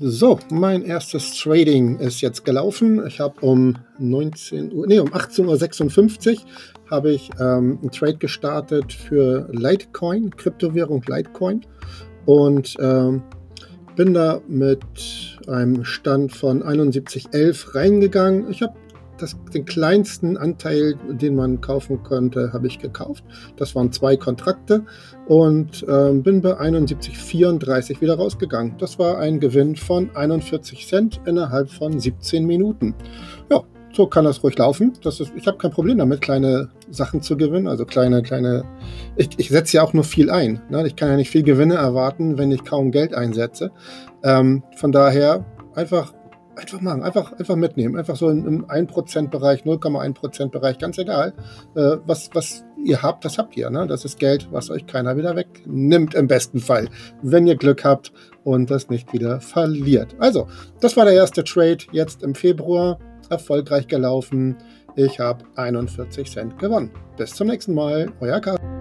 So, mein erstes Trading ist jetzt gelaufen. Ich habe um 19 Uhr, nee, um 18.56 Uhr habe ich ähm, einen Trade gestartet für Litecoin, Kryptowährung Litecoin und ähm, bin da mit einem Stand von 71,11 reingegangen. Ich habe das, den kleinsten Anteil, den man kaufen konnte, habe ich gekauft. Das waren zwei Kontrakte und äh, bin bei 71,34 wieder rausgegangen. Das war ein Gewinn von 41 Cent innerhalb von 17 Minuten. Ja, so kann das ruhig laufen. Das ist, ich habe kein Problem damit, kleine Sachen zu gewinnen. Also kleine, kleine. Ich, ich setze ja auch nur viel ein. Ne? Ich kann ja nicht viel Gewinne erwarten, wenn ich kaum Geld einsetze. Ähm, von daher einfach einfach machen, einfach, einfach mitnehmen. Einfach so im, 1%-Bereich, 0,1%-Bereich, ganz egal. Äh, was, was ihr habt, das habt ihr. Ne? Das ist Geld, was euch keiner wieder wegnimmt, im besten Fall. Wenn ihr Glück habt und das nicht wieder verliert. Also, das war der erste Trade jetzt im Februar. Erfolgreich gelaufen. Ich habe 41 Cent gewonnen. Bis zum nächsten Mal. Euer Carsten.